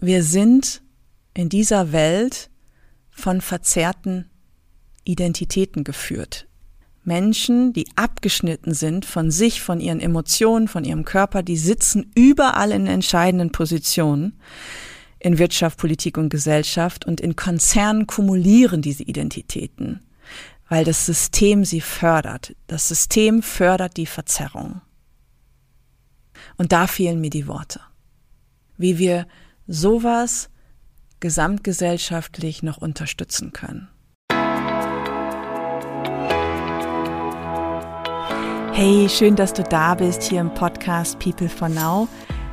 Wir sind in dieser Welt von verzerrten Identitäten geführt. Menschen, die abgeschnitten sind von sich, von ihren Emotionen, von ihrem Körper, die sitzen überall in entscheidenden Positionen in Wirtschaft, Politik und Gesellschaft und in Konzernen kumulieren diese Identitäten, weil das System sie fördert. Das System fördert die Verzerrung. Und da fehlen mir die Worte. Wie wir sowas gesamtgesellschaftlich noch unterstützen können. Hey, schön, dass du da bist hier im Podcast People for Now.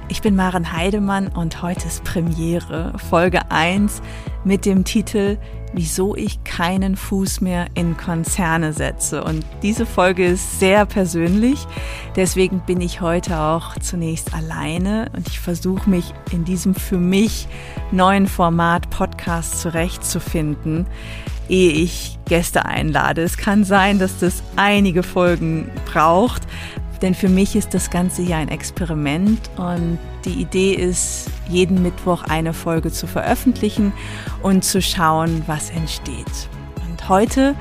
Ich bin Maren Heidemann und heute ist Premiere, Folge 1 mit dem Titel Wieso ich keinen Fuß mehr in Konzerne setze. Und diese Folge ist sehr persönlich, deswegen bin ich heute auch zunächst alleine und ich versuche mich in diesem für mich neuen Format Podcast zurechtzufinden, ehe ich Gäste einlade. Es kann sein, dass das einige Folgen braucht, denn für mich ist das Ganze hier ein Experiment und die Idee ist, jeden Mittwoch eine Folge zu veröffentlichen und zu schauen, was entsteht. Und heute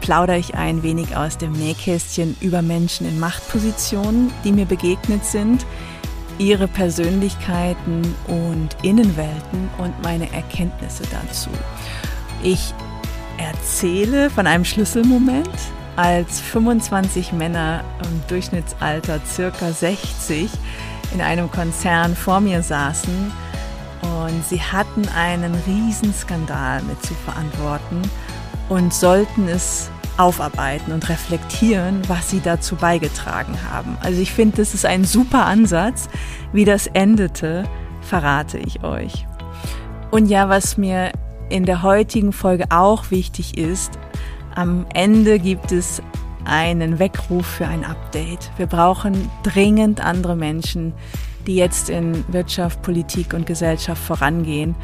plaudere ich ein wenig aus dem Nähkästchen über Menschen in Machtpositionen, die mir begegnet sind, ihre Persönlichkeiten und Innenwelten und meine Erkenntnisse dazu. Ich erzähle von einem Schlüsselmoment, als 25 Männer im Durchschnittsalter circa 60 in einem Konzern vor mir saßen und sie hatten einen Riesenskandal mit zu verantworten und sollten es aufarbeiten und reflektieren, was sie dazu beigetragen haben. Also ich finde, das ist ein super Ansatz. Wie das endete, verrate ich euch. Und ja, was mir in der heutigen Folge auch wichtig ist, am Ende gibt es einen Weckruf für ein Update. Wir brauchen dringend andere Menschen, die jetzt in Wirtschaft, Politik und Gesellschaft vorangehen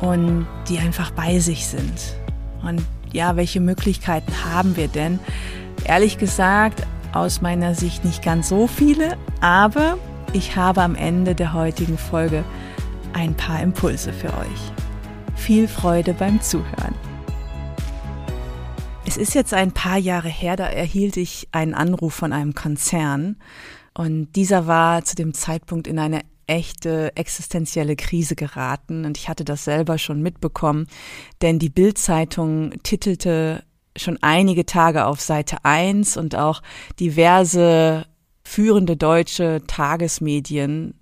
und die einfach bei sich sind. Und ja, welche Möglichkeiten haben wir denn? Ehrlich gesagt, aus meiner Sicht nicht ganz so viele, aber ich habe am Ende der heutigen Folge ein paar Impulse für euch. Viel Freude beim Zuhören. Ist jetzt ein paar Jahre her, da erhielt ich einen Anruf von einem Konzern und dieser war zu dem Zeitpunkt in eine echte existenzielle Krise geraten und ich hatte das selber schon mitbekommen, denn die Bildzeitung titelte schon einige Tage auf Seite 1 und auch diverse führende deutsche Tagesmedien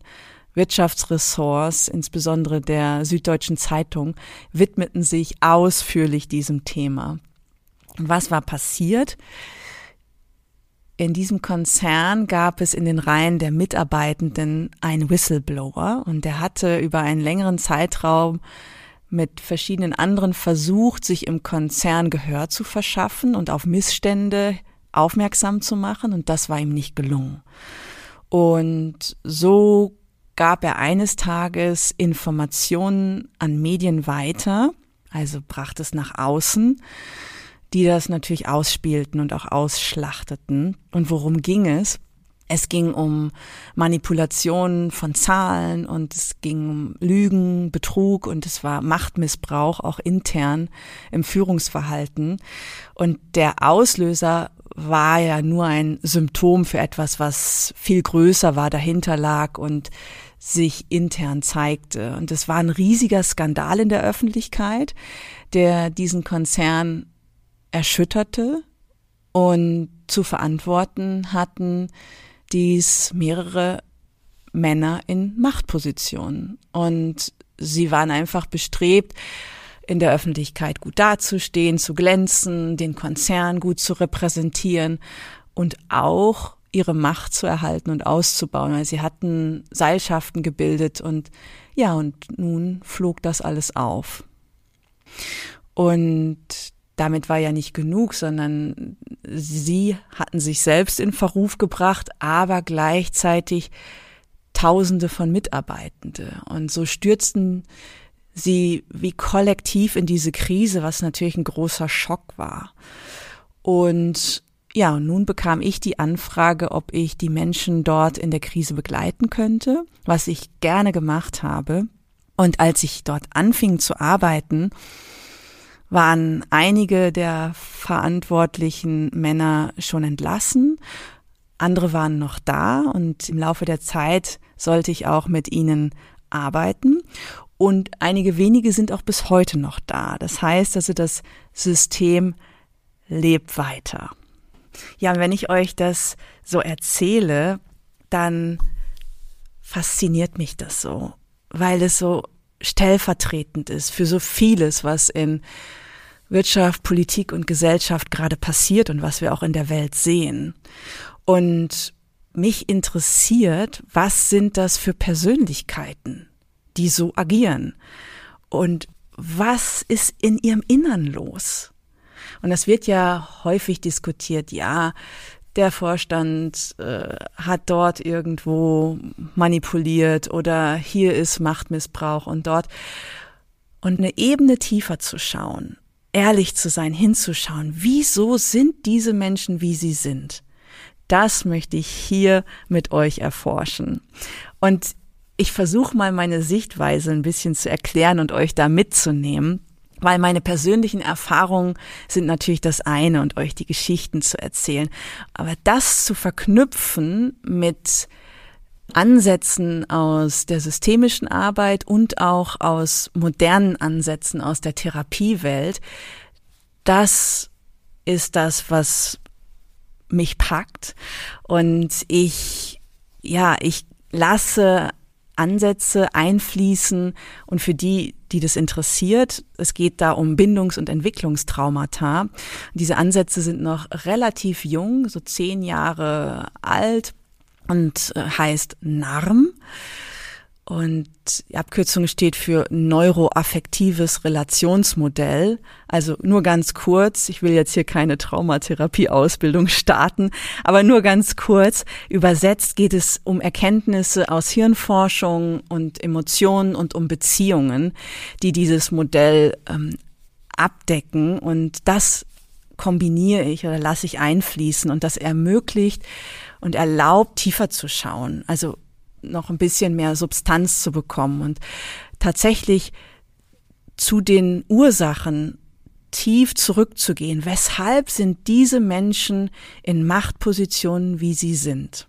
Wirtschaftsressorts, insbesondere der Süddeutschen Zeitung, widmeten sich ausführlich diesem Thema. Was war passiert? In diesem Konzern gab es in den Reihen der Mitarbeitenden einen Whistleblower und der hatte über einen längeren Zeitraum mit verschiedenen anderen versucht, sich im Konzern Gehör zu verschaffen und auf Missstände aufmerksam zu machen und das war ihm nicht gelungen. Und so gab er eines Tages Informationen an Medien weiter, also brachte es nach außen die das natürlich ausspielten und auch ausschlachteten. Und worum ging es? Es ging um Manipulation von Zahlen und es ging um Lügen, Betrug und es war Machtmissbrauch auch intern im Führungsverhalten. Und der Auslöser war ja nur ein Symptom für etwas, was viel größer war, dahinter lag und sich intern zeigte. Und es war ein riesiger Skandal in der Öffentlichkeit, der diesen Konzern erschütterte und zu verantworten hatten dies mehrere Männer in Machtpositionen. Und sie waren einfach bestrebt, in der Öffentlichkeit gut dazustehen, zu glänzen, den Konzern gut zu repräsentieren und auch ihre Macht zu erhalten und auszubauen, weil sie hatten Seilschaften gebildet und ja, und nun flog das alles auf. Und damit war ja nicht genug, sondern sie hatten sich selbst in Verruf gebracht, aber gleichzeitig Tausende von Mitarbeitende. Und so stürzten sie wie kollektiv in diese Krise, was natürlich ein großer Schock war. Und ja, nun bekam ich die Anfrage, ob ich die Menschen dort in der Krise begleiten könnte, was ich gerne gemacht habe. Und als ich dort anfing zu arbeiten, waren einige der verantwortlichen Männer schon entlassen, andere waren noch da und im Laufe der Zeit sollte ich auch mit ihnen arbeiten und einige wenige sind auch bis heute noch da. Das heißt also, das System lebt weiter. Ja, wenn ich euch das so erzähle, dann fasziniert mich das so, weil es so stellvertretend ist für so vieles, was in Wirtschaft, Politik und Gesellschaft gerade passiert und was wir auch in der Welt sehen. Und mich interessiert, was sind das für Persönlichkeiten, die so agieren? Und was ist in ihrem Innern los? Und das wird ja häufig diskutiert, ja, der Vorstand äh, hat dort irgendwo manipuliert oder hier ist Machtmissbrauch und dort. Und eine Ebene tiefer zu schauen, ehrlich zu sein, hinzuschauen, wieso sind diese Menschen, wie sie sind? Das möchte ich hier mit euch erforschen. Und ich versuche mal meine Sichtweise ein bisschen zu erklären und euch da mitzunehmen, weil meine persönlichen Erfahrungen sind natürlich das eine und euch die Geschichten zu erzählen. Aber das zu verknüpfen mit Ansätzen aus der systemischen Arbeit und auch aus modernen Ansätzen aus der Therapiewelt, das ist das, was mich packt. Und ich, ja, ich lasse Ansätze einfließen und für die, die das interessiert, es geht da um Bindungs- und Entwicklungstraumata. Diese Ansätze sind noch relativ jung, so zehn Jahre alt und äh, heißt NARM. Und die Abkürzung steht für neuroaffektives Relationsmodell. Also nur ganz kurz, ich will jetzt hier keine Traumatherapie-Ausbildung starten, aber nur ganz kurz, übersetzt geht es um Erkenntnisse aus Hirnforschung und Emotionen und um Beziehungen, die dieses Modell ähm, abdecken. Und das kombiniere ich oder lasse ich einfließen und das ermöglicht und erlaubt, tiefer zu schauen. Also noch ein bisschen mehr Substanz zu bekommen und tatsächlich zu den Ursachen tief zurückzugehen. Weshalb sind diese Menschen in Machtpositionen, wie sie sind?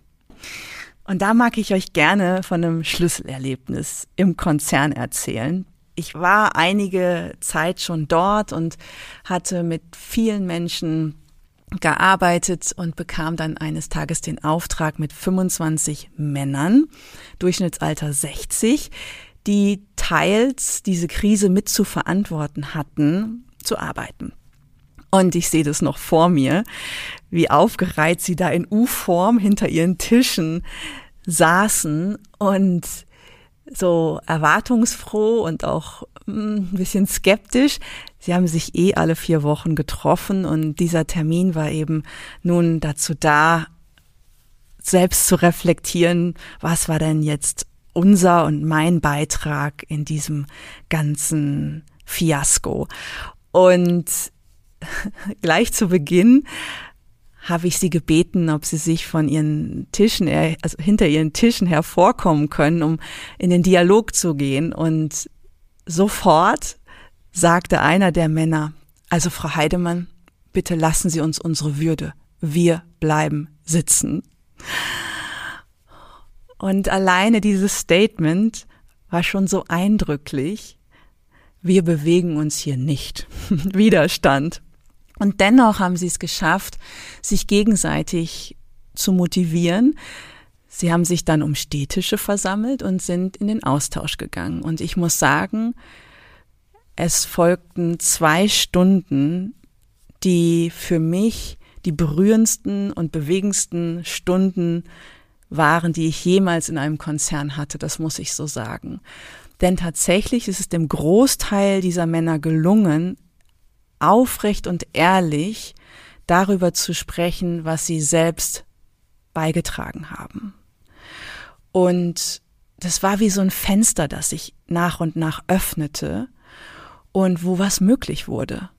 Und da mag ich euch gerne von einem Schlüsselerlebnis im Konzern erzählen. Ich war einige Zeit schon dort und hatte mit vielen Menschen gearbeitet und bekam dann eines Tages den Auftrag mit 25 Männern, Durchschnittsalter 60, die teils diese Krise mit zu verantworten hatten, zu arbeiten. Und ich sehe das noch vor mir, wie aufgereiht sie da in U-Form hinter ihren Tischen saßen und so erwartungsfroh und auch ein bisschen skeptisch Sie haben sich eh alle vier Wochen getroffen und dieser Termin war eben nun dazu da, selbst zu reflektieren, was war denn jetzt unser und mein Beitrag in diesem ganzen Fiasko. Und gleich zu Beginn habe ich sie gebeten, ob sie sich von ihren Tischen, also hinter ihren Tischen hervorkommen können, um in den Dialog zu gehen. Und sofort sagte einer der Männer, also Frau Heidemann, bitte lassen Sie uns unsere Würde. Wir bleiben sitzen. Und alleine dieses Statement war schon so eindrücklich. Wir bewegen uns hier nicht. Widerstand. Und dennoch haben sie es geschafft, sich gegenseitig zu motivieren. Sie haben sich dann um Städtische versammelt und sind in den Austausch gegangen. Und ich muss sagen, es folgten zwei Stunden, die für mich die berührendsten und bewegendsten Stunden waren, die ich jemals in einem Konzern hatte, das muss ich so sagen. Denn tatsächlich ist es dem Großteil dieser Männer gelungen, aufrecht und ehrlich darüber zu sprechen, was sie selbst beigetragen haben. Und das war wie so ein Fenster, das sich nach und nach öffnete und wo was möglich wurde.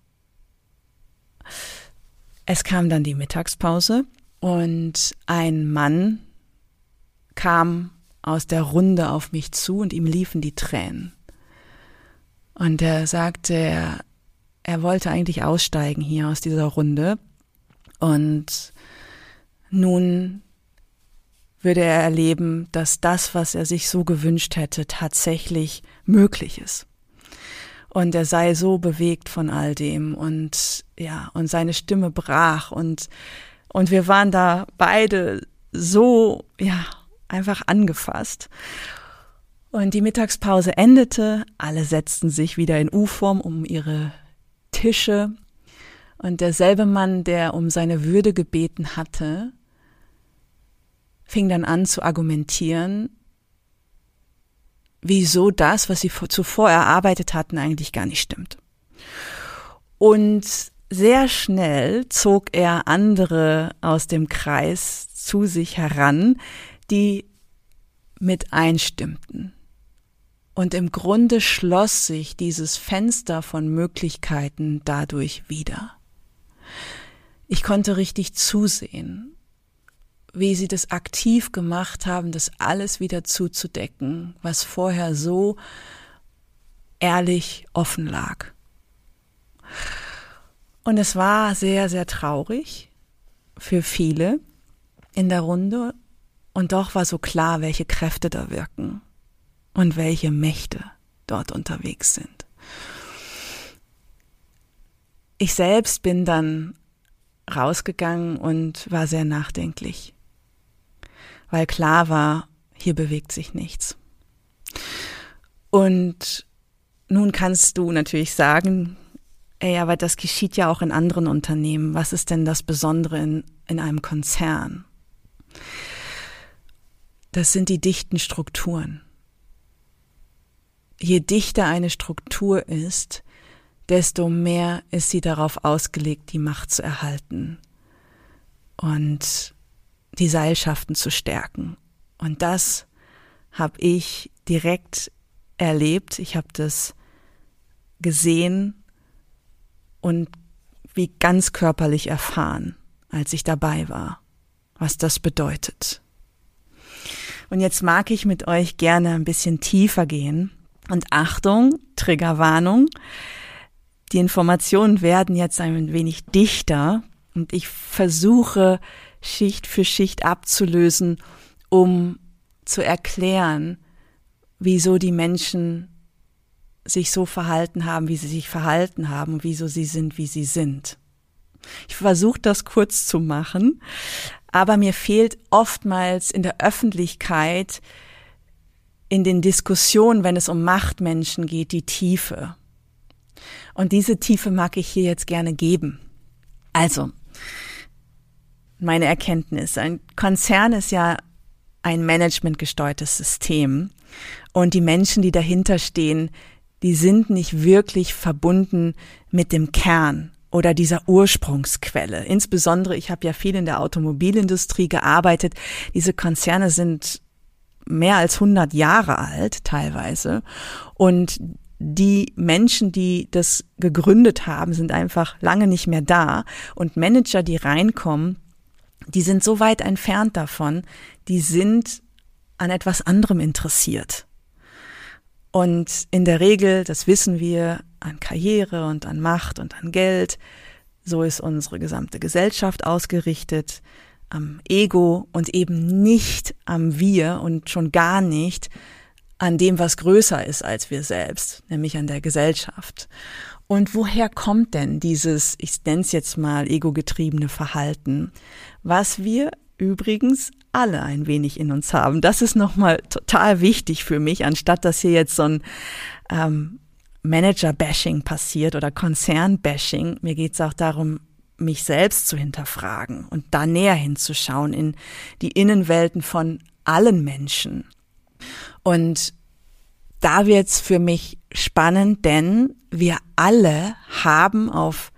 Es kam dann die Mittagspause und ein Mann kam aus der Runde auf mich zu und ihm liefen die Tränen. Und er sagte, er, er wollte eigentlich aussteigen hier aus dieser Runde. Und nun würde er erleben, dass das, was er sich so gewünscht hätte, tatsächlich möglich ist. Und er sei so bewegt von all dem und ja, und seine Stimme brach und, und wir waren da beide so, ja, einfach angefasst. Und die Mittagspause endete, alle setzten sich wieder in U-Form um ihre Tische und derselbe Mann, der um seine Würde gebeten hatte, fing dann an zu argumentieren, wieso das, was sie zuvor erarbeitet hatten, eigentlich gar nicht stimmt. Und sehr schnell zog er andere aus dem Kreis zu sich heran, die mit einstimmten. Und im Grunde schloss sich dieses Fenster von Möglichkeiten dadurch wieder. Ich konnte richtig zusehen, wie sie das aktiv gemacht haben, das alles wieder zuzudecken, was vorher so ehrlich offen lag. Und es war sehr, sehr traurig für viele in der Runde. Und doch war so klar, welche Kräfte da wirken und welche Mächte dort unterwegs sind. Ich selbst bin dann rausgegangen und war sehr nachdenklich weil klar war, hier bewegt sich nichts. Und nun kannst du natürlich sagen, ey, aber das geschieht ja auch in anderen Unternehmen. Was ist denn das Besondere in, in einem Konzern? Das sind die dichten Strukturen. Je dichter eine Struktur ist, desto mehr ist sie darauf ausgelegt, die Macht zu erhalten. Und die Seilschaften zu stärken. Und das habe ich direkt erlebt. Ich habe das gesehen und wie ganz körperlich erfahren, als ich dabei war, was das bedeutet. Und jetzt mag ich mit euch gerne ein bisschen tiefer gehen. Und Achtung, Triggerwarnung. Die Informationen werden jetzt ein wenig dichter und ich versuche Schicht für Schicht abzulösen, um zu erklären, wieso die Menschen sich so verhalten haben, wie sie sich verhalten haben wieso sie sind, wie sie sind. Ich versuche das kurz zu machen, aber mir fehlt oftmals in der Öffentlichkeit, in den Diskussionen, wenn es um Machtmenschen geht, die Tiefe. Und diese Tiefe mag ich hier jetzt gerne geben. Also, meine Erkenntnis. Ein Konzern ist ja ein managementgesteuertes System. Und die Menschen, die dahinter stehen, die sind nicht wirklich verbunden mit dem Kern oder dieser Ursprungsquelle. Insbesondere, ich habe ja viel in der Automobilindustrie gearbeitet. Diese Konzerne sind mehr als 100 Jahre alt teilweise. Und die Menschen, die das gegründet haben, sind einfach lange nicht mehr da. Und Manager, die reinkommen, die sind so weit entfernt davon, die sind an etwas anderem interessiert. Und in der Regel, das wissen wir, an Karriere und an Macht und an Geld. So ist unsere gesamte Gesellschaft ausgerichtet, am Ego und eben nicht am Wir und schon gar nicht an dem, was größer ist als wir selbst, nämlich an der Gesellschaft. Und woher kommt denn dieses, ich nenne es jetzt mal, ego-getriebene Verhalten, was wir übrigens alle ein wenig in uns haben. Das ist nochmal total wichtig für mich, anstatt dass hier jetzt so ein ähm, Manager-Bashing passiert oder Konzern-Bashing. Mir geht es auch darum, mich selbst zu hinterfragen und da näher hinzuschauen in die Innenwelten von allen Menschen. Und da wird's für mich spannend, denn wir alle haben auf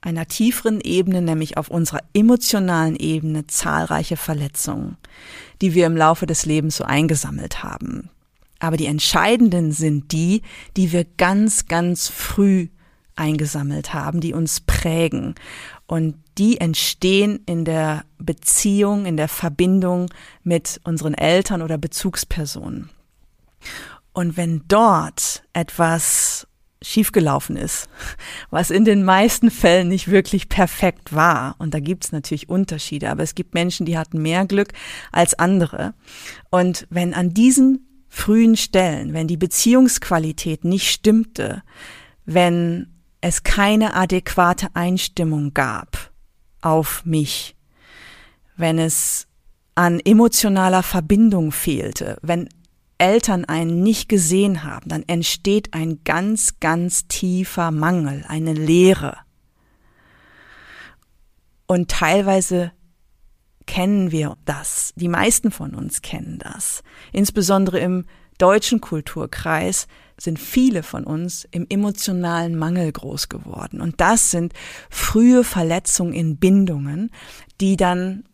einer tieferen Ebene, nämlich auf unserer emotionalen Ebene, zahlreiche Verletzungen, die wir im Laufe des Lebens so eingesammelt haben. Aber die entscheidenden sind die, die wir ganz, ganz früh eingesammelt haben, die uns prägen. Und die entstehen in der Beziehung, in der Verbindung mit unseren Eltern oder Bezugspersonen. Und wenn dort etwas schiefgelaufen ist, was in den meisten Fällen nicht wirklich perfekt war. Und da gibt's natürlich Unterschiede, aber es gibt Menschen, die hatten mehr Glück als andere. Und wenn an diesen frühen Stellen, wenn die Beziehungsqualität nicht stimmte, wenn es keine adäquate Einstimmung gab auf mich, wenn es an emotionaler Verbindung fehlte, wenn Eltern einen nicht gesehen haben, dann entsteht ein ganz, ganz tiefer Mangel, eine Leere. Und teilweise kennen wir das. Die meisten von uns kennen das. Insbesondere im deutschen Kulturkreis sind viele von uns im emotionalen Mangel groß geworden. Und das sind frühe Verletzungen in Bindungen, die dann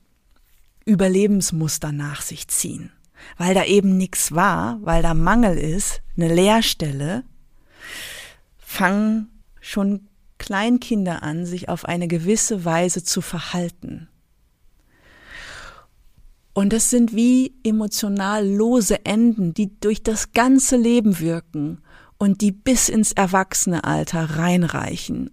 Überlebensmuster nach sich ziehen weil da eben nichts war, weil da Mangel ist, eine Leerstelle, fangen schon Kleinkinder an, sich auf eine gewisse Weise zu verhalten. Und das sind wie emotional lose Enden, die durch das ganze Leben wirken und die bis ins Erwachsenealter reinreichen.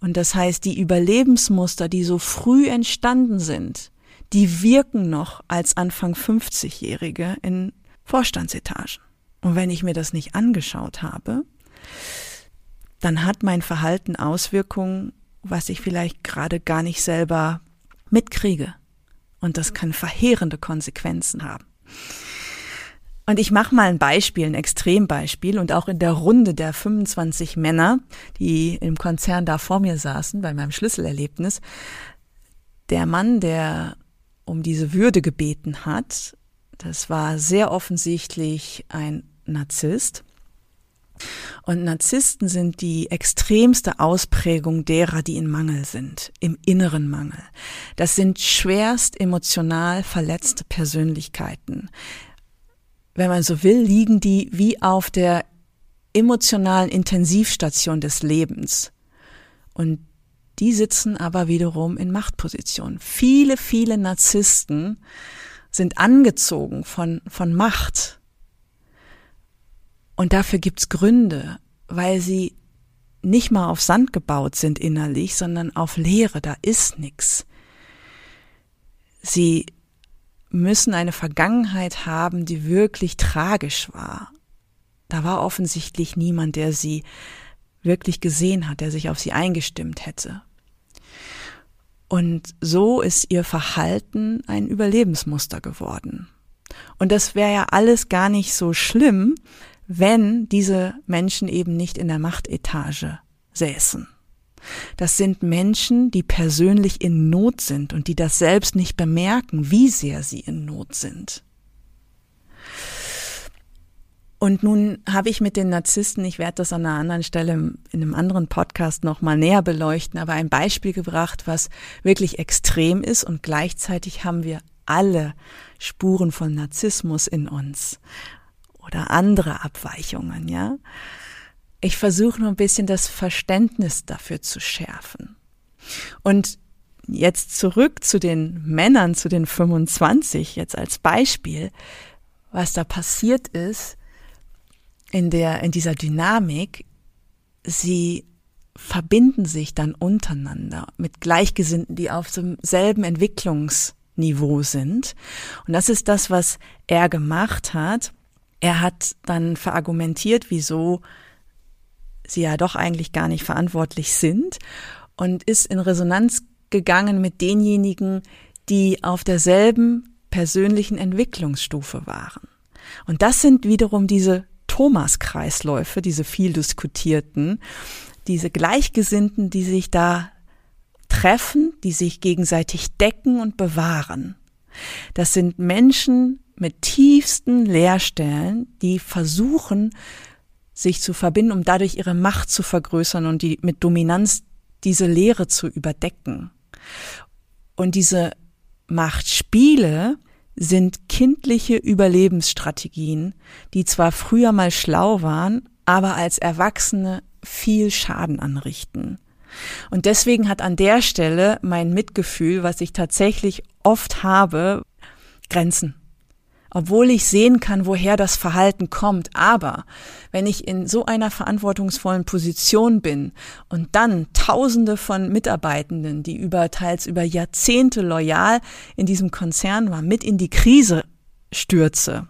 Und das heißt, die Überlebensmuster, die so früh entstanden sind, die wirken noch als Anfang 50-Jährige in Vorstandsetagen. Und wenn ich mir das nicht angeschaut habe, dann hat mein Verhalten Auswirkungen, was ich vielleicht gerade gar nicht selber mitkriege. Und das kann verheerende Konsequenzen haben. Und ich mache mal ein Beispiel, ein Extrembeispiel. Und auch in der Runde der 25 Männer, die im Konzern da vor mir saßen, bei meinem Schlüsselerlebnis, der Mann, der um diese Würde gebeten hat. Das war sehr offensichtlich ein Narzisst. Und Narzissten sind die extremste Ausprägung derer, die in Mangel sind, im inneren Mangel. Das sind schwerst emotional verletzte Persönlichkeiten. Wenn man so will, liegen die wie auf der emotionalen Intensivstation des Lebens. Und die sitzen aber wiederum in Machtpositionen. Viele, viele Narzissten sind angezogen von, von Macht. Und dafür gibt's Gründe, weil sie nicht mal auf Sand gebaut sind innerlich, sondern auf Leere, da ist nix. Sie müssen eine Vergangenheit haben, die wirklich tragisch war. Da war offensichtlich niemand, der sie wirklich gesehen hat, der sich auf sie eingestimmt hätte. Und so ist ihr Verhalten ein Überlebensmuster geworden. Und das wäre ja alles gar nicht so schlimm, wenn diese Menschen eben nicht in der Machtetage säßen. Das sind Menschen, die persönlich in Not sind und die das selbst nicht bemerken, wie sehr sie in Not sind. Und nun habe ich mit den Narzissten, ich werde das an einer anderen Stelle in einem anderen Podcast nochmal näher beleuchten, aber ein Beispiel gebracht, was wirklich extrem ist und gleichzeitig haben wir alle Spuren von Narzissmus in uns oder andere Abweichungen, ja. Ich versuche nur ein bisschen das Verständnis dafür zu schärfen. Und jetzt zurück zu den Männern, zu den 25, jetzt als Beispiel. Was da passiert ist, in der, in dieser Dynamik, sie verbinden sich dann untereinander mit Gleichgesinnten, die auf demselben Entwicklungsniveau sind. Und das ist das, was er gemacht hat. Er hat dann verargumentiert, wieso sie ja doch eigentlich gar nicht verantwortlich sind und ist in Resonanz gegangen mit denjenigen, die auf derselben persönlichen Entwicklungsstufe waren. Und das sind wiederum diese Thomas-Kreisläufe, diese viel diskutierten, diese Gleichgesinnten, die sich da treffen, die sich gegenseitig decken und bewahren. Das sind Menschen mit tiefsten Leerstellen, die versuchen, sich zu verbinden, um dadurch ihre Macht zu vergrößern und die mit Dominanz diese Leere zu überdecken. Und diese Machtspiele sind kindliche Überlebensstrategien, die zwar früher mal schlau waren, aber als Erwachsene viel Schaden anrichten. Und deswegen hat an der Stelle mein Mitgefühl, was ich tatsächlich oft habe, Grenzen. Obwohl ich sehen kann, woher das Verhalten kommt. Aber wenn ich in so einer verantwortungsvollen Position bin und dann Tausende von Mitarbeitenden, die über teils über Jahrzehnte loyal in diesem Konzern waren, mit in die Krise stürze,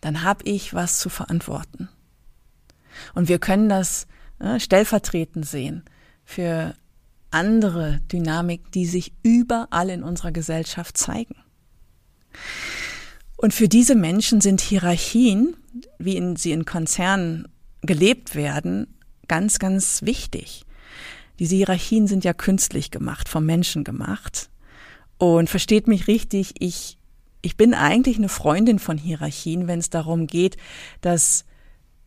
dann habe ich was zu verantworten. Und wir können das äh, stellvertretend sehen für andere Dynamik, die sich überall in unserer Gesellschaft zeigen. Und für diese Menschen sind Hierarchien, wie in, sie in Konzernen gelebt werden, ganz, ganz wichtig. Diese Hierarchien sind ja künstlich gemacht, vom Menschen gemacht. Und versteht mich richtig, ich, ich bin eigentlich eine Freundin von Hierarchien, wenn es darum geht, dass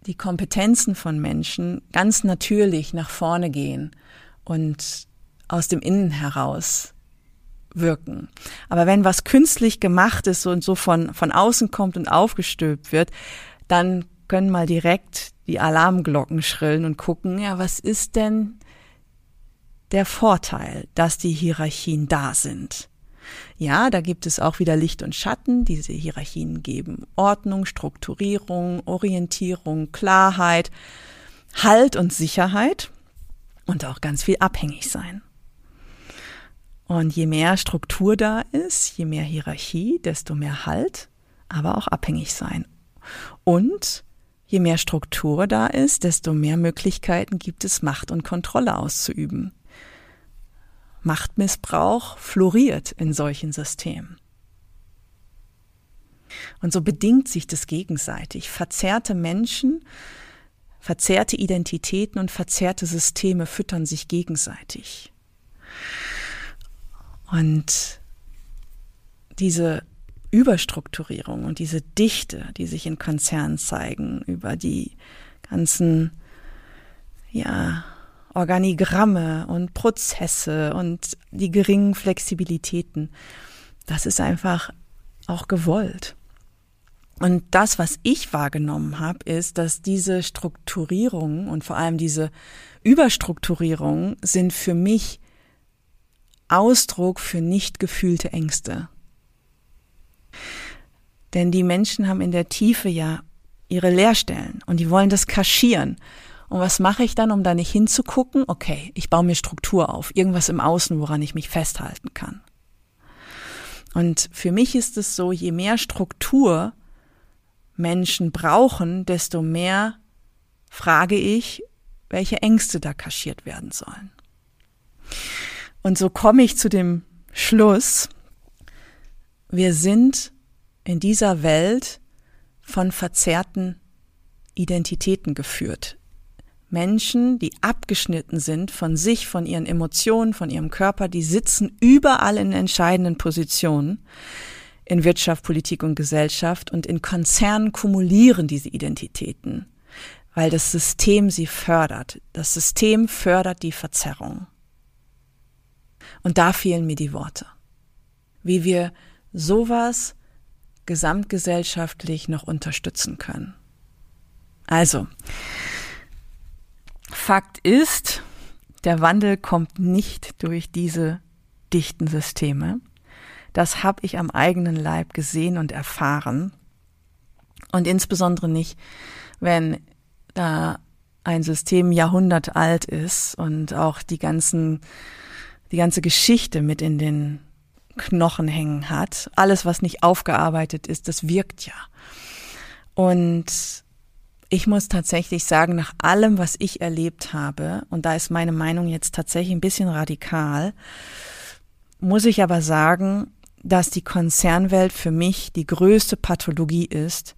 die Kompetenzen von Menschen ganz natürlich nach vorne gehen und aus dem Innen heraus wirken. Aber wenn was künstlich gemacht ist und so von, von außen kommt und aufgestülpt wird, dann können mal direkt die Alarmglocken schrillen und gucken, ja, was ist denn der Vorteil, dass die Hierarchien da sind? Ja, da gibt es auch wieder Licht und Schatten. Diese Hierarchien geben Ordnung, Strukturierung, Orientierung, Klarheit, Halt und Sicherheit und auch ganz viel abhängig sein. Und je mehr Struktur da ist, je mehr Hierarchie, desto mehr Halt, aber auch abhängig sein. Und je mehr Struktur da ist, desto mehr Möglichkeiten gibt es, Macht und Kontrolle auszuüben. Machtmissbrauch floriert in solchen Systemen. Und so bedingt sich das gegenseitig. Verzerrte Menschen, verzerrte Identitäten und verzerrte Systeme füttern sich gegenseitig. Und diese Überstrukturierung und diese Dichte, die sich in Konzernen zeigen, über die ganzen, ja, Organigramme und Prozesse und die geringen Flexibilitäten. Das ist einfach auch gewollt. Und das, was ich wahrgenommen habe, ist, dass diese Strukturierung und vor allem diese Überstrukturierung sind für mich Ausdruck für nicht gefühlte Ängste. Denn die Menschen haben in der Tiefe ja ihre Leerstellen und die wollen das kaschieren. Und was mache ich dann, um da nicht hinzugucken? Okay, ich baue mir Struktur auf, irgendwas im Außen, woran ich mich festhalten kann. Und für mich ist es so, je mehr Struktur Menschen brauchen, desto mehr frage ich, welche Ängste da kaschiert werden sollen. Und so komme ich zu dem Schluss, wir sind in dieser Welt von verzerrten Identitäten geführt. Menschen, die abgeschnitten sind von sich, von ihren Emotionen, von ihrem Körper, die sitzen überall in entscheidenden Positionen in Wirtschaft, Politik und Gesellschaft und in Konzernen kumulieren diese Identitäten, weil das System sie fördert. Das System fördert die Verzerrung. Und da fehlen mir die Worte. Wie wir sowas gesamtgesellschaftlich noch unterstützen können. Also, Fakt ist, der Wandel kommt nicht durch diese dichten Systeme. Das habe ich am eigenen Leib gesehen und erfahren. Und insbesondere nicht, wenn da ein System Jahrhundert alt ist und auch die ganzen, die ganze Geschichte mit in den Knochen hängen hat. Alles, was nicht aufgearbeitet ist, das wirkt ja. Und ich muss tatsächlich sagen, nach allem, was ich erlebt habe, und da ist meine Meinung jetzt tatsächlich ein bisschen radikal, muss ich aber sagen, dass die Konzernwelt für mich die größte Pathologie ist,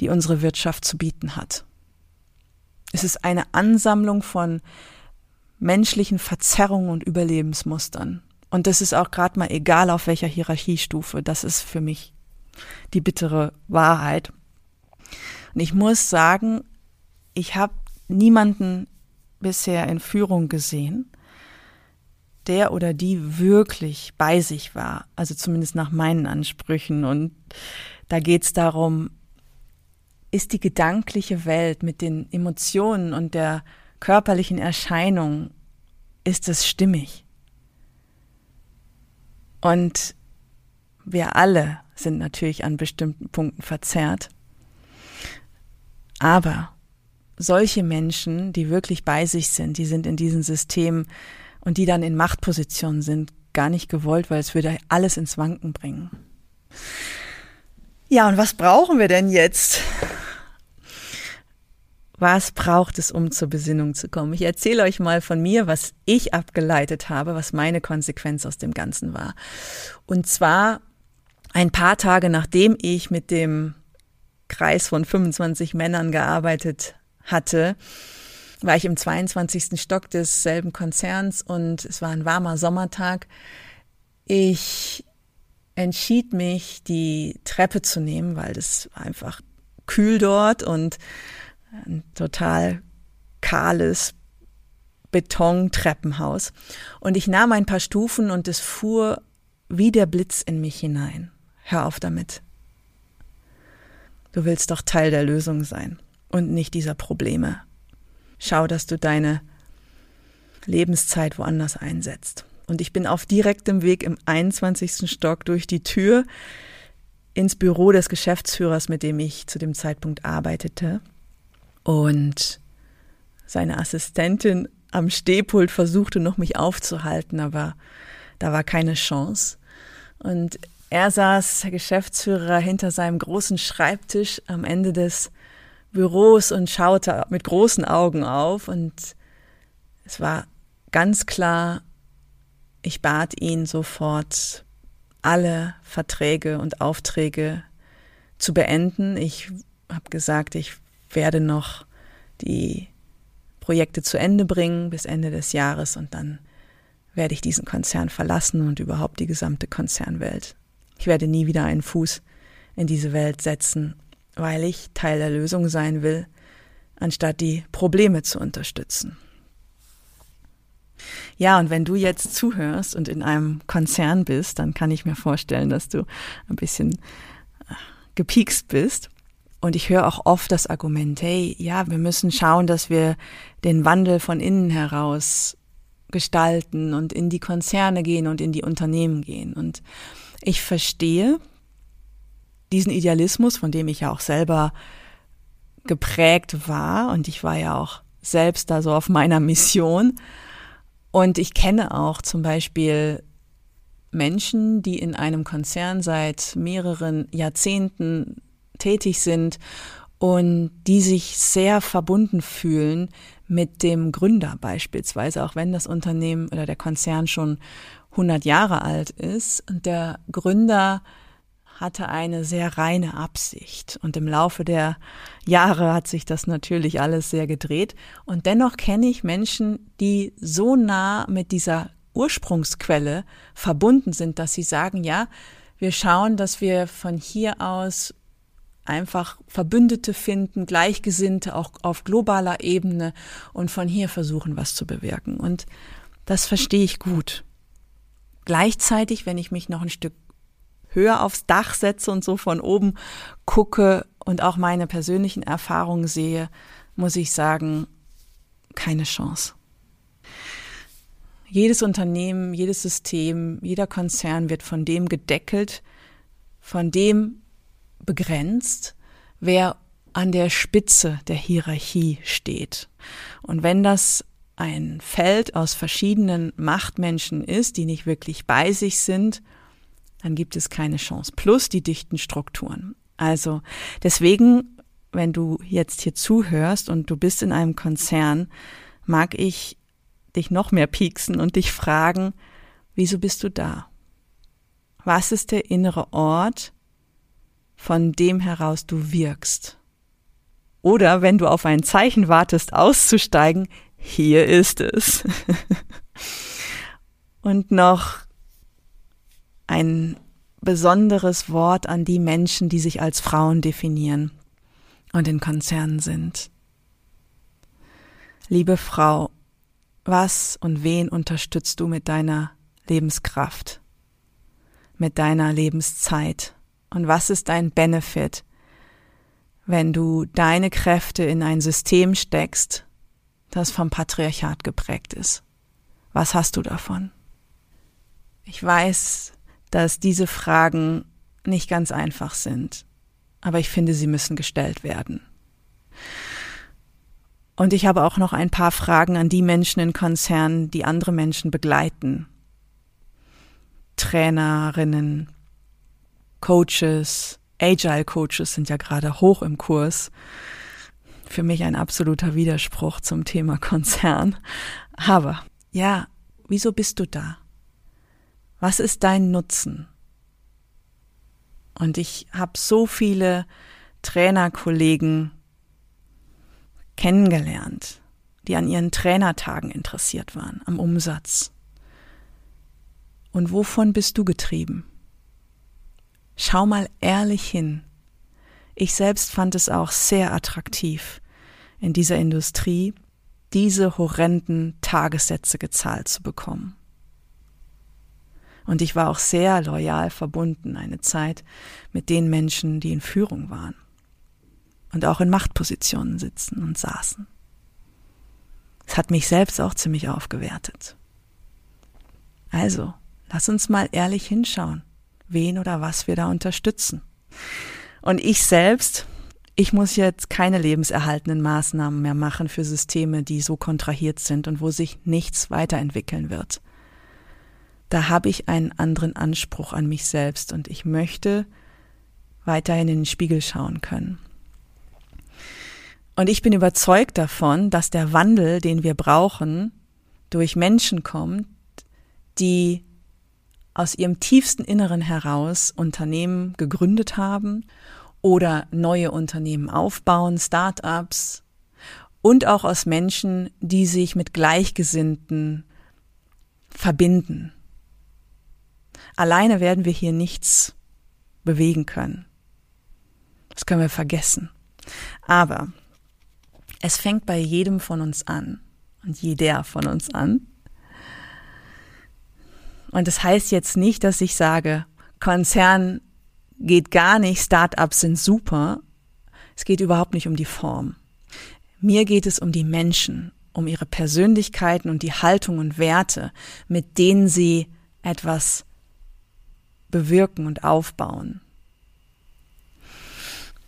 die unsere Wirtschaft zu bieten hat. Es ist eine Ansammlung von menschlichen Verzerrungen und Überlebensmustern. Und das ist auch gerade mal egal, auf welcher Hierarchiestufe. Das ist für mich die bittere Wahrheit. Und ich muss sagen, ich habe niemanden bisher in Führung gesehen, der oder die wirklich bei sich war, also zumindest nach meinen Ansprüchen. Und da geht es darum, ist die gedankliche Welt mit den Emotionen und der körperlichen Erscheinung, ist es stimmig? Und wir alle sind natürlich an bestimmten Punkten verzerrt. Aber solche Menschen, die wirklich bei sich sind, die sind in diesem System und die dann in Machtpositionen sind, gar nicht gewollt, weil es würde alles ins Wanken bringen. Ja, und was brauchen wir denn jetzt? Was braucht es, um zur Besinnung zu kommen? Ich erzähle euch mal von mir, was ich abgeleitet habe, was meine Konsequenz aus dem Ganzen war. Und zwar ein paar Tage nachdem ich mit dem Kreis von 25 Männern gearbeitet hatte, war ich im 22. Stock desselben Konzerns und es war ein warmer Sommertag. Ich entschied mich, die Treppe zu nehmen, weil war einfach kühl dort und ein total kahles Betontreppenhaus. Und ich nahm ein paar Stufen und es fuhr wie der Blitz in mich hinein. Hör auf damit. Du willst doch Teil der Lösung sein und nicht dieser Probleme. Schau, dass du deine Lebenszeit woanders einsetzt. Und ich bin auf direktem Weg im 21. Stock durch die Tür ins Büro des Geschäftsführers, mit dem ich zu dem Zeitpunkt arbeitete. Und seine Assistentin am Stehpult versuchte noch mich aufzuhalten, aber da war keine Chance. Und er saß, der Geschäftsführer, hinter seinem großen Schreibtisch am Ende des Büros und schaute mit großen Augen auf. Und es war ganz klar, ich bat ihn sofort, alle Verträge und Aufträge zu beenden. Ich habe gesagt, ich werde noch die Projekte zu Ende bringen bis Ende des Jahres und dann werde ich diesen Konzern verlassen und überhaupt die gesamte Konzernwelt. Ich werde nie wieder einen Fuß in diese Welt setzen, weil ich Teil der Lösung sein will, anstatt die Probleme zu unterstützen. Ja, und wenn du jetzt zuhörst und in einem Konzern bist, dann kann ich mir vorstellen, dass du ein bisschen äh, gepiekst bist. Und ich höre auch oft das Argument, hey, ja, wir müssen schauen, dass wir den Wandel von innen heraus gestalten und in die Konzerne gehen und in die Unternehmen gehen. Und ich verstehe diesen Idealismus, von dem ich ja auch selber geprägt war und ich war ja auch selbst da so auf meiner Mission. Und ich kenne auch zum Beispiel Menschen, die in einem Konzern seit mehreren Jahrzehnten tätig sind und die sich sehr verbunden fühlen mit dem Gründer beispielsweise, auch wenn das Unternehmen oder der Konzern schon 100 Jahre alt ist. Und der Gründer hatte eine sehr reine Absicht. Und im Laufe der Jahre hat sich das natürlich alles sehr gedreht. Und dennoch kenne ich Menschen, die so nah mit dieser Ursprungsquelle verbunden sind, dass sie sagen, ja, wir schauen, dass wir von hier aus einfach Verbündete finden, Gleichgesinnte auch auf globaler Ebene und von hier versuchen, was zu bewirken. Und das verstehe ich gut. Gleichzeitig, wenn ich mich noch ein Stück höher aufs Dach setze und so von oben gucke und auch meine persönlichen Erfahrungen sehe, muss ich sagen, keine Chance. Jedes Unternehmen, jedes System, jeder Konzern wird von dem gedeckelt, von dem begrenzt, wer an der Spitze der Hierarchie steht. Und wenn das ein Feld aus verschiedenen Machtmenschen ist, die nicht wirklich bei sich sind, dann gibt es keine Chance. Plus die dichten Strukturen. Also deswegen, wenn du jetzt hier zuhörst und du bist in einem Konzern, mag ich dich noch mehr pieksen und dich fragen, wieso bist du da? Was ist der innere Ort, von dem heraus du wirkst. Oder wenn du auf ein Zeichen wartest, auszusteigen, hier ist es. Und noch ein besonderes Wort an die Menschen, die sich als Frauen definieren und in Konzernen sind. Liebe Frau, was und wen unterstützt du mit deiner Lebenskraft, mit deiner Lebenszeit? Und was ist dein Benefit, wenn du deine Kräfte in ein System steckst, das vom Patriarchat geprägt ist? Was hast du davon? Ich weiß, dass diese Fragen nicht ganz einfach sind. Aber ich finde, sie müssen gestellt werden. Und ich habe auch noch ein paar Fragen an die Menschen in Konzernen, die andere Menschen begleiten. Trainerinnen, Coaches, Agile Coaches sind ja gerade hoch im Kurs. Für mich ein absoluter Widerspruch zum Thema Konzern. Aber ja, wieso bist du da? Was ist dein Nutzen? Und ich habe so viele Trainerkollegen kennengelernt, die an ihren Trainertagen interessiert waren, am Umsatz. Und wovon bist du getrieben? Schau mal ehrlich hin. Ich selbst fand es auch sehr attraktiv, in dieser Industrie diese horrenden Tagessätze gezahlt zu bekommen. Und ich war auch sehr loyal verbunden eine Zeit mit den Menschen, die in Führung waren und auch in Machtpositionen sitzen und saßen. Es hat mich selbst auch ziemlich aufgewertet. Also, lass uns mal ehrlich hinschauen, wen oder was wir da unterstützen. Und ich selbst, ich muss jetzt keine lebenserhaltenden Maßnahmen mehr machen für Systeme, die so kontrahiert sind und wo sich nichts weiterentwickeln wird da habe ich einen anderen Anspruch an mich selbst und ich möchte weiterhin in den Spiegel schauen können. Und ich bin überzeugt davon, dass der Wandel, den wir brauchen, durch Menschen kommt, die aus ihrem tiefsten Inneren heraus Unternehmen gegründet haben oder neue Unternehmen aufbauen, Start-ups und auch aus Menschen, die sich mit Gleichgesinnten verbinden Alleine werden wir hier nichts bewegen können. Das können wir vergessen. Aber es fängt bei jedem von uns an und jeder von uns an. Und das heißt jetzt nicht, dass ich sage, Konzern geht gar nicht, Startups sind super. Es geht überhaupt nicht um die Form. Mir geht es um die Menschen, um ihre Persönlichkeiten und die Haltung und Werte, mit denen sie etwas bewirken und aufbauen.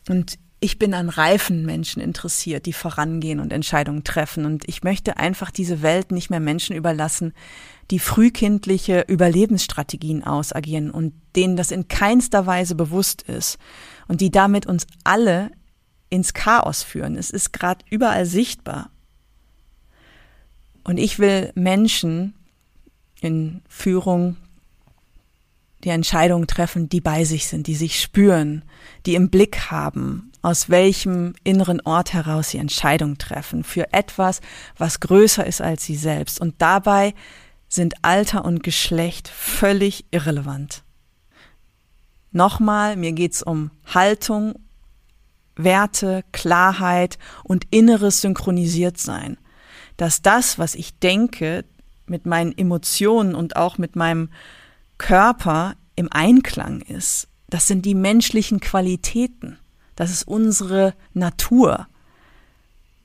Und ich bin an reifen Menschen interessiert, die vorangehen und Entscheidungen treffen. Und ich möchte einfach diese Welt nicht mehr Menschen überlassen, die frühkindliche Überlebensstrategien ausagieren und denen das in keinster Weise bewusst ist und die damit uns alle ins Chaos führen. Es ist gerade überall sichtbar. Und ich will Menschen in Führung, die Entscheidungen treffen, die bei sich sind, die sich spüren, die im Blick haben, aus welchem inneren Ort heraus sie Entscheidungen treffen für etwas, was größer ist als sie selbst. Und dabei sind Alter und Geschlecht völlig irrelevant. Nochmal, mir geht's um Haltung, Werte, Klarheit und inneres Synchronisiertsein. Dass das, was ich denke, mit meinen Emotionen und auch mit meinem Körper im Einklang ist. Das sind die menschlichen Qualitäten. Das ist unsere Natur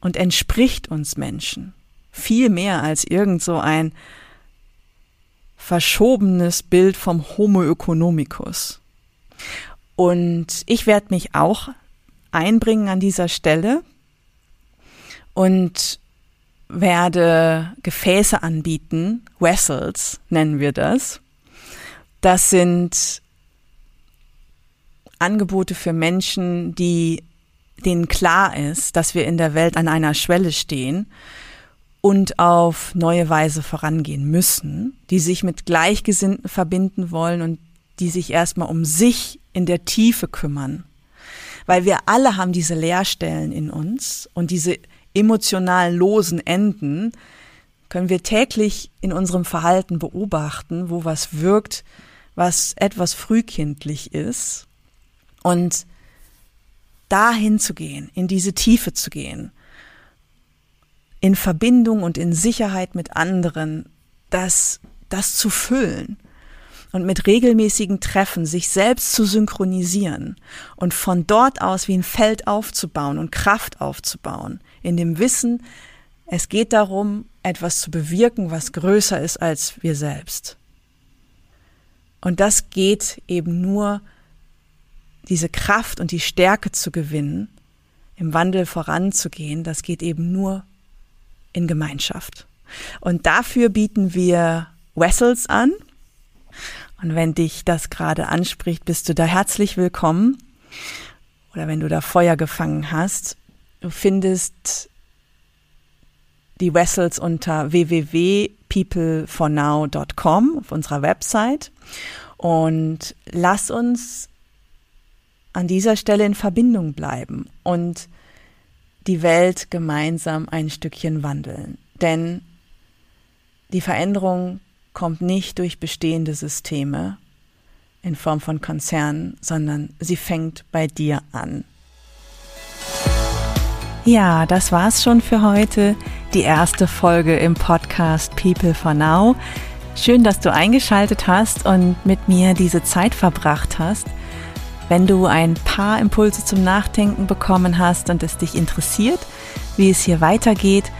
und entspricht uns Menschen. Viel mehr als irgend so ein verschobenes Bild vom Homo economicus. Und ich werde mich auch einbringen an dieser Stelle und werde Gefäße anbieten, Vessels nennen wir das, das sind Angebote für Menschen, die denen klar ist, dass wir in der Welt an einer Schwelle stehen und auf neue Weise vorangehen müssen, die sich mit Gleichgesinnten verbinden wollen und die sich erstmal um sich in der Tiefe kümmern. Weil wir alle haben diese Leerstellen in uns und diese emotional losen Enden können wir täglich in unserem Verhalten beobachten, wo was wirkt, was etwas frühkindlich ist und dahin zu gehen, in diese Tiefe zu gehen, in Verbindung und in Sicherheit mit anderen, das, das zu füllen und mit regelmäßigen Treffen sich selbst zu synchronisieren und von dort aus wie ein Feld aufzubauen und Kraft aufzubauen, in dem Wissen, es geht darum, etwas zu bewirken, was größer ist als wir selbst. Und das geht eben nur diese Kraft und die Stärke zu gewinnen, im Wandel voranzugehen, das geht eben nur in Gemeinschaft. Und dafür bieten wir Wessels an. Und wenn dich das gerade anspricht, bist du da herzlich willkommen. Oder wenn du da Feuer gefangen hast, du findest die Vessels unter www.peoplefornow.com auf unserer Website. Und lass uns an dieser Stelle in Verbindung bleiben und die Welt gemeinsam ein Stückchen wandeln. Denn die Veränderung kommt nicht durch bestehende Systeme in Form von Konzernen, sondern sie fängt bei dir an. Ja, das war's schon für heute. Die erste Folge im Podcast People for Now. Schön, dass du eingeschaltet hast und mit mir diese Zeit verbracht hast. Wenn du ein paar Impulse zum Nachdenken bekommen hast und es dich interessiert, wie es hier weitergeht,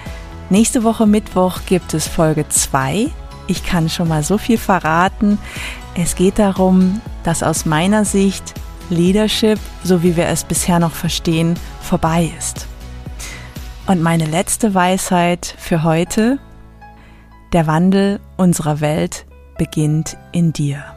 nächste Woche Mittwoch gibt es Folge 2. Ich kann schon mal so viel verraten. Es geht darum, dass aus meiner Sicht Leadership, so wie wir es bisher noch verstehen, vorbei ist. Und meine letzte Weisheit für heute, der Wandel unserer Welt beginnt in dir.